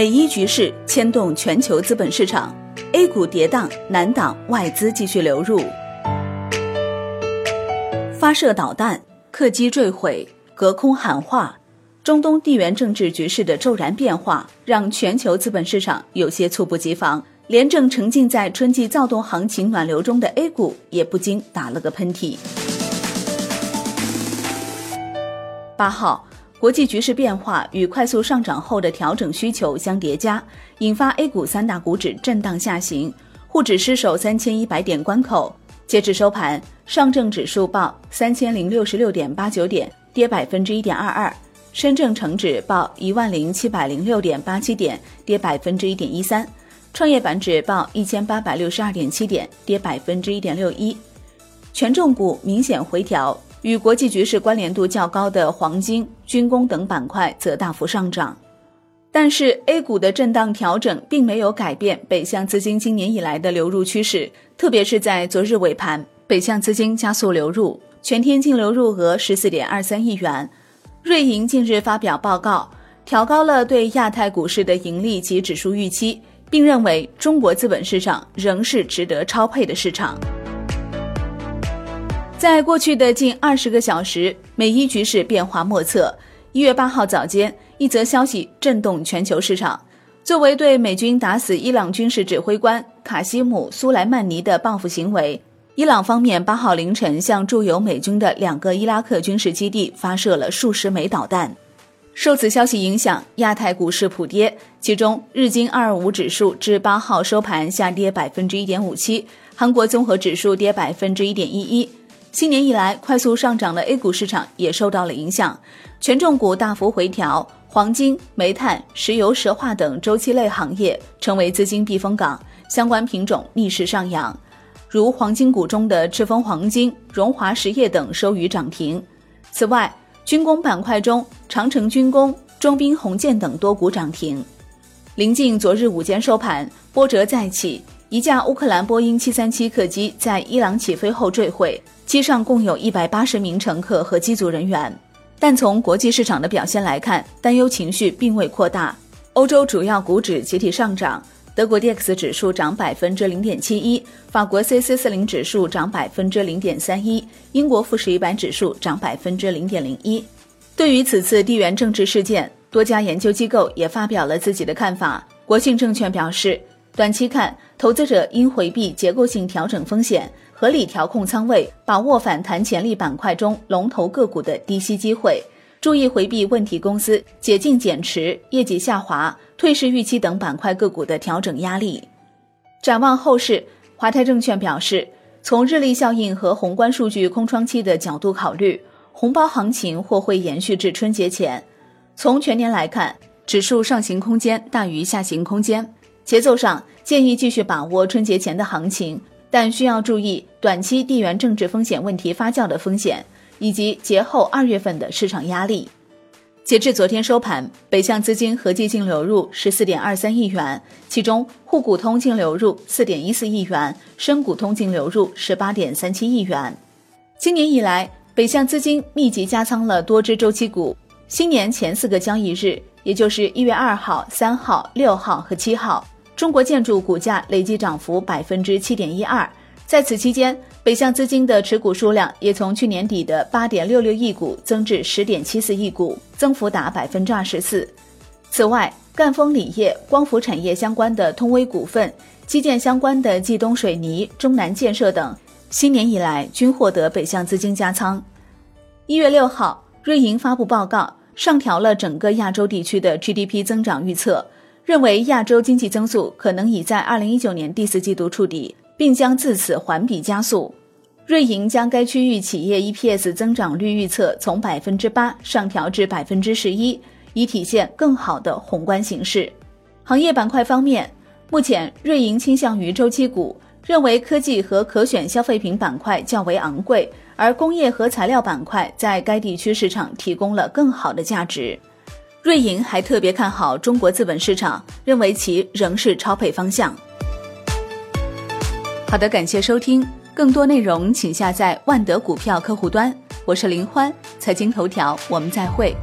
美伊局势牵动全球资本市场，A 股跌宕难挡外资继续流入。发射导弹，客机坠毁，隔空喊话，中东地缘政治局势的骤然变化，让全球资本市场有些猝不及防。连正沉浸在春季躁动行情暖流中的 A 股，也不禁打了个喷嚏。八号。国际局势变化与快速上涨后的调整需求相叠加，引发 A 股三大股指震荡下行，沪指失守三千一百点关口。截至收盘，上证指数报三千零六十六点八九点，跌百分之一点二二；深证成指报一万零七百零六点八七点，跌百分之一点一三；创业板指报一千八百六十二点七点，跌百分之一点六一。权重股明显回调。与国际局势关联度较高的黄金、军工等板块则大幅上涨，但是 A 股的震荡调整并没有改变北向资金今年以来的流入趋势，特别是在昨日尾盘，北向资金加速流入，全天净流入额十四点二三亿元。瑞银近日发表报告，调高了对亚太股市的盈利及指数预期，并认为中国资本市场仍是值得超配的市场。在过去的近二十个小时，美伊局势变化莫测。一月八号早间，一则消息震动全球市场。作为对美军打死伊朗军事指挥官卡西姆·苏莱曼尼的报复行为，伊朗方面八号凌晨向驻有美军的两个伊拉克军事基地发射了数十枚导弹。受此消息影响，亚太股市普跌，其中日经二二五指数至八号收盘下跌百分之一点五七，韩国综合指数跌百分之一点一一。新年以来快速上涨的 A 股市场也受到了影响，权重股大幅回调，黄金、煤炭、石油石化等周期类行业成为资金避风港，相关品种逆势上扬，如黄金股中的赤峰黄金、荣华实业等收于涨停。此外，军工板块中，长城军工、中兵红箭等多股涨停。临近昨日午间收盘，波折再起。一架乌克兰波音737客机在伊朗起飞后坠毁，机上共有一百八十名乘客和机组人员。但从国际市场的表现来看，担忧情绪并未扩大。欧洲主要股指集体上涨，德国 D X 指数涨百分之零点七一，法国 C C 四零指数涨百分之零点三一，英国富时一百指数涨百分之零点零一。对于此次地缘政治事件，多家研究机构也发表了自己的看法。国信证券表示。短期看，投资者应回避结构性调整风险，合理调控仓位，把握反弹潜力板块中龙头个股的低吸机会，注意回避问题公司解禁减持、业绩下滑、退市预期等板块个股的调整压力。展望后市，华泰证券表示，从日历效应和宏观数据空窗期的角度考虑，红包行情或会延续至春节前。从全年来看，指数上行空间大于下行空间。节奏上建议继续把握春节前的行情，但需要注意短期地缘政治风险问题发酵的风险，以及节后二月份的市场压力。截至昨天收盘，北向资金合计净流入十四点二三亿元，其中沪股通净流入四点一四亿元，深股通净流入十八点三七亿元。今年以来，北向资金密集加仓了多只周期股。新年前四个交易日，也就是一月二号、三号、六号和七号。中国建筑股价累计涨幅百分之七点一二，在此期间，北向资金的持股数量也从去年底的八点六六亿股增至十点七四亿股，增幅达百分之二十四。此外，赣锋锂业、光伏产业相关的通威股份、基建相关的冀东水泥、中南建设等，新年以来均获得北向资金加仓。一月六号，瑞银发布报告，上调了整个亚洲地区的 GDP 增长预测。认为亚洲经济增速可能已在二零一九年第四季度触底，并将自此环比加速。瑞银将该区域企业 EPS 增长率预测从百分之八上调至百分之十一，以体现更好的宏观形势。行业板块方面，目前瑞银倾向于周期股，认为科技和可选消费品板块较为昂贵，而工业和材料板块在该地区市场提供了更好的价值。瑞银还特别看好中国资本市场，认为其仍是超配方向。好的，感谢收听，更多内容请下载万德股票客户端。我是林欢，财经头条，我们再会。